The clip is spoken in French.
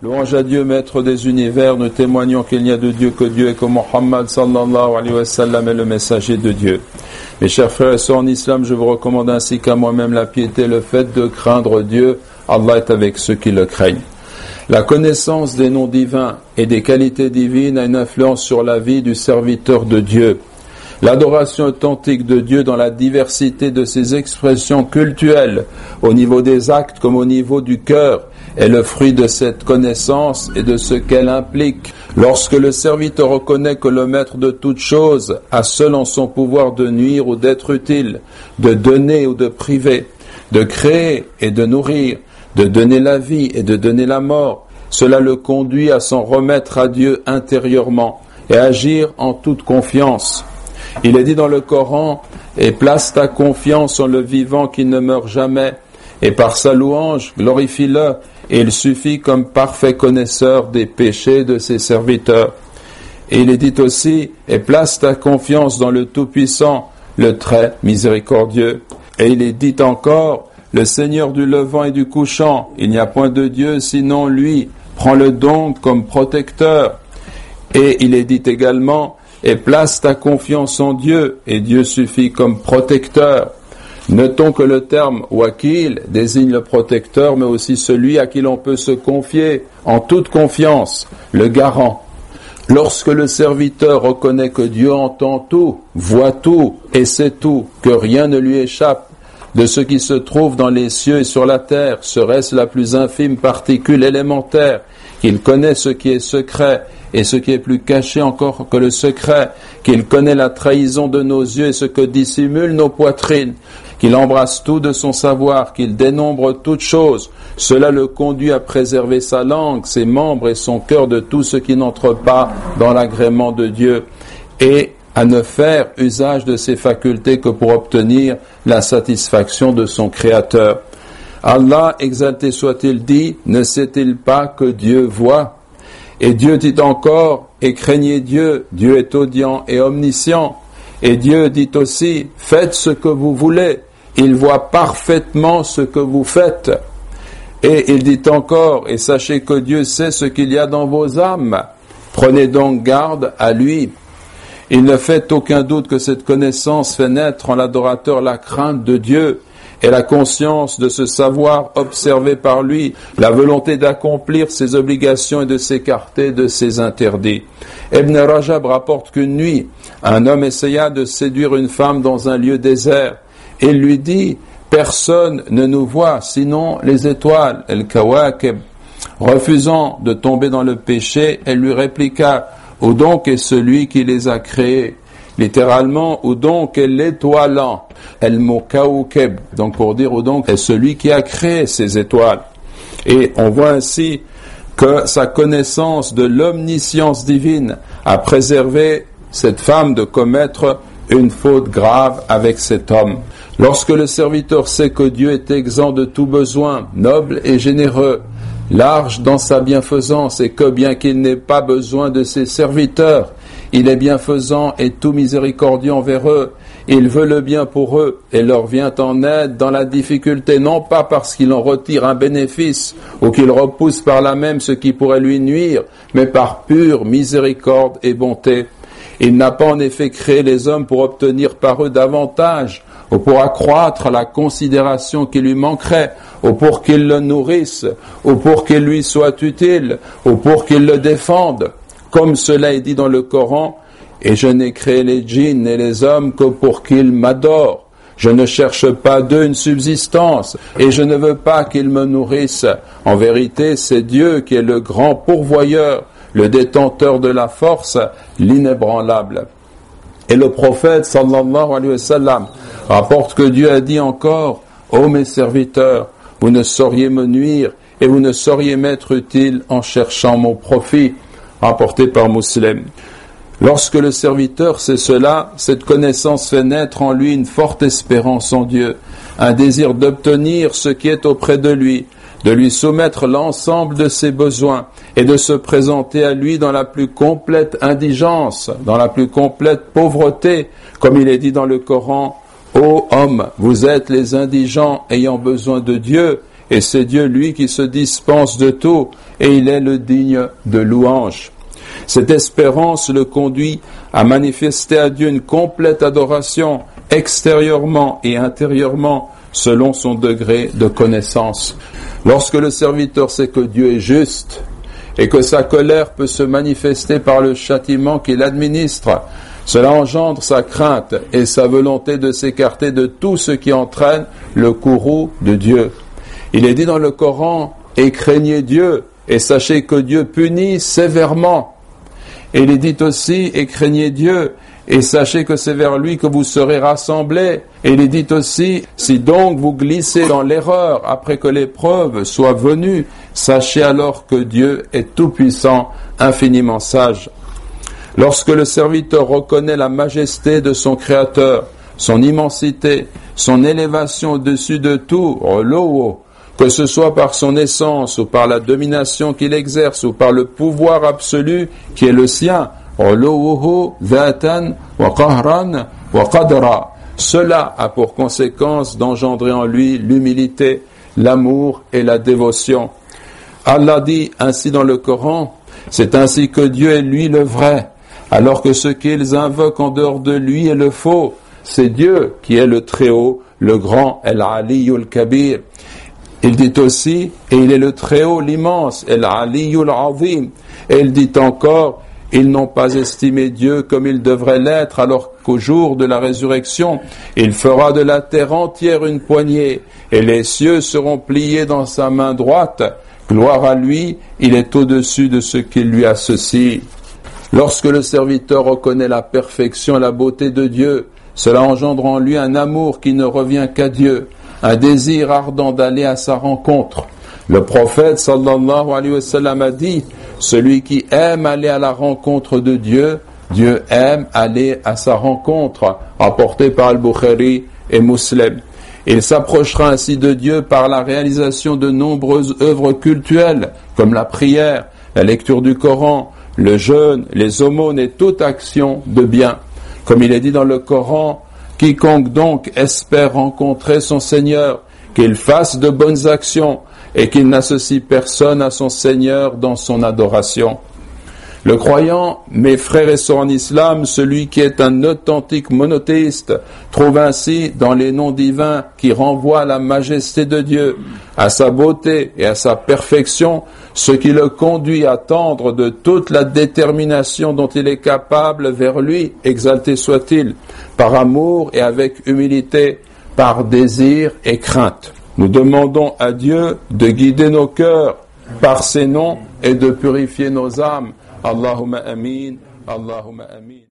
Louange à Dieu, maître des univers, nous témoignons qu'il n'y a de Dieu que Dieu et que Mohammed sallallahu alayhi wa sallam est le messager de Dieu. Mes chers frères et sœurs en islam, je vous recommande ainsi qu'à moi-même la piété, le fait de craindre Dieu. Allah est avec ceux qui le craignent. La connaissance des noms divins et des qualités divines a une influence sur la vie du serviteur de Dieu. L'adoration authentique de Dieu dans la diversité de ses expressions cultuelles, au niveau des actes comme au niveau du cœur, est le fruit de cette connaissance et de ce qu'elle implique. Lorsque le serviteur reconnaît que le maître de toute chose a seul en son pouvoir de nuire ou d'être utile, de donner ou de priver, de créer et de nourrir, de donner la vie et de donner la mort, cela le conduit à s'en remettre à Dieu intérieurement et agir en toute confiance. Il est dit dans le Coran, et place ta confiance en le vivant qui ne meurt jamais, et par sa louange, glorifie-le, et il suffit comme parfait connaisseur des péchés de ses serviteurs. Et il est dit aussi, et place ta confiance dans le Tout-Puissant, le très miséricordieux. Et il est dit encore, le Seigneur du levant et du couchant, il n'y a point de Dieu sinon lui, prends-le donc comme protecteur. Et il est dit également, et place ta confiance en Dieu, et Dieu suffit comme protecteur. Notons que le terme wakil désigne le protecteur, mais aussi celui à qui l'on peut se confier en toute confiance, le garant. Lorsque le serviteur reconnaît que Dieu entend tout, voit tout et sait tout, que rien ne lui échappe de ce qui se trouve dans les cieux et sur la terre, serait-ce la plus infime particule élémentaire, qu'il connaît ce qui est secret et ce qui est plus caché encore que le secret, qu'il connaît la trahison de nos yeux et ce que dissimulent nos poitrines, qu'il embrasse tout de son savoir, qu'il dénombre toutes choses. Cela le conduit à préserver sa langue, ses membres et son cœur de tout ce qui n'entre pas dans l'agrément de Dieu et à ne faire usage de ses facultés que pour obtenir la satisfaction de son Créateur. Allah, exalté soit-il, dit, ne sait-il pas que Dieu voit? Et Dieu dit encore, et craignez Dieu, Dieu est audient et omniscient. Et Dieu dit aussi, faites ce que vous voulez, il voit parfaitement ce que vous faites. Et il dit encore, et sachez que Dieu sait ce qu'il y a dans vos âmes. Prenez donc garde à lui. Il ne fait aucun doute que cette connaissance fait naître en l'adorateur la crainte de Dieu et la conscience de ce savoir observé par lui, la volonté d'accomplir ses obligations et de s'écarter de ses interdits. Ibn Rajab rapporte qu'une nuit, un homme essaya de séduire une femme dans un lieu désert et lui dit Personne ne nous voit sinon les étoiles, el kawakib. Refusant de tomber dans le péché, elle lui répliqua Où donc est celui qui les a créés Littéralement, donc l'étoilant El Mokaoukeb. Donc pour dire donc est celui qui a créé ces étoiles. Et on voit ainsi que sa connaissance de l'omniscience divine a préservé cette femme de commettre une faute grave avec cet homme. Lorsque le serviteur sait que Dieu est exempt de tout besoin, noble et généreux, large dans sa bienfaisance, et que bien qu'il n'ait pas besoin de ses serviteurs, il est bienfaisant et tout miséricordieux envers eux, il veut le bien pour eux et leur vient en aide dans la difficulté, non pas parce qu'il en retire un bénéfice ou qu'il repousse par là même ce qui pourrait lui nuire, mais par pure miséricorde et bonté. Il n'a pas en effet créé les hommes pour obtenir par eux davantage, ou pour accroître la considération qui lui manquerait, ou pour qu'ils le nourrissent, ou pour qu'il lui soit utile, ou pour qu'ils le défendent. Comme cela est dit dans le Coran, et je n'ai créé les djinns et les hommes que pour qu'ils m'adorent. Je ne cherche pas d'eux une subsistance, et je ne veux pas qu'ils me nourrissent. En vérité, c'est Dieu qui est le grand pourvoyeur, le détenteur de la force, l'inébranlable. Et le prophète sallallahu alayhi wa sallam rapporte que Dieu a dit encore, Ô mes serviteurs, vous ne sauriez me nuire et vous ne sauriez m'être utile en cherchant mon profit, rapporté par Muslim. Lorsque le serviteur sait cela, cette connaissance fait naître en lui une forte espérance en Dieu, un désir d'obtenir ce qui est auprès de lui, de lui soumettre l'ensemble de ses besoins et de se présenter à lui dans la plus complète indigence, dans la plus complète pauvreté, comme il est dit dans le Coran, Ô homme, vous êtes les indigents ayant besoin de Dieu, et c'est Dieu, lui, qui se dispense de tout, et il est le digne de louange. Cette espérance le conduit à manifester à Dieu une complète adoration extérieurement et intérieurement selon son degré de connaissance. Lorsque le serviteur sait que Dieu est juste et que sa colère peut se manifester par le châtiment qu'il administre, cela engendre sa crainte et sa volonté de s'écarter de tout ce qui entraîne le courroux de Dieu. Il est dit dans le Coran, et craignez Dieu, et sachez que Dieu punit sévèrement. Il est dit aussi, et craignez Dieu, et sachez que c'est vers lui que vous serez rassemblés. Il est dit aussi, si donc vous glissez dans l'erreur après que l'épreuve soit venue, sachez alors que Dieu est tout-puissant, infiniment sage. Lorsque le serviteur reconnaît la majesté de son Créateur, son immensité, son élévation au-dessus de tout, l'eau, que ce soit par son essence ou par la domination qu'il exerce ou par le pouvoir absolu qui est le sien, cela a pour conséquence d'engendrer en lui l'humilité, l'amour et la dévotion. Allah dit ainsi dans le Coran, c'est ainsi que Dieu est lui le vrai, alors que ce qu'ils invoquent en dehors de lui est le faux. C'est Dieu qui est le Très-Haut, le Grand, El-Aliyul Kabir. Il dit aussi, et il est le Très-Haut, l'immense, El-Aliyul Azim. Et il dit encore, ils n'ont pas estimé Dieu comme il devrait l'être, alors qu'au jour de la résurrection, il fera de la terre entière une poignée, et les cieux seront pliés dans sa main droite. Gloire à lui, il est au-dessus de ce qui lui associe. Lorsque le serviteur reconnaît la perfection et la beauté de Dieu, cela engendre en lui un amour qui ne revient qu'à Dieu, un désir ardent d'aller à sa rencontre. Le prophète sallallahu alayhi wa sallam a dit, celui qui aime aller à la rencontre de Dieu, Dieu aime aller à sa rencontre, rapporté par Al-Bukhari et Muslim. Il s'approchera ainsi de Dieu par la réalisation de nombreuses œuvres cultuelles, comme la prière, la lecture du Coran, le jeûne, les aumônes et toute action de bien. Comme il est dit dans le Coran, quiconque donc espère rencontrer son Seigneur, qu'il fasse de bonnes actions, et qu'il n'associe personne à son Seigneur dans son adoration. Le croyant, mes frères et sœurs en islam, celui qui est un authentique monothéiste, trouve ainsi dans les noms divins qui renvoient à la majesté de Dieu, à sa beauté et à sa perfection, ce qui le conduit à tendre de toute la détermination dont il est capable vers lui, exalté soit-il, par amour et avec humilité, par désir et crainte. Nous demandons à Dieu de guider nos cœurs par ses noms et de purifier nos âmes. اللهم آمين. اللهم آمين.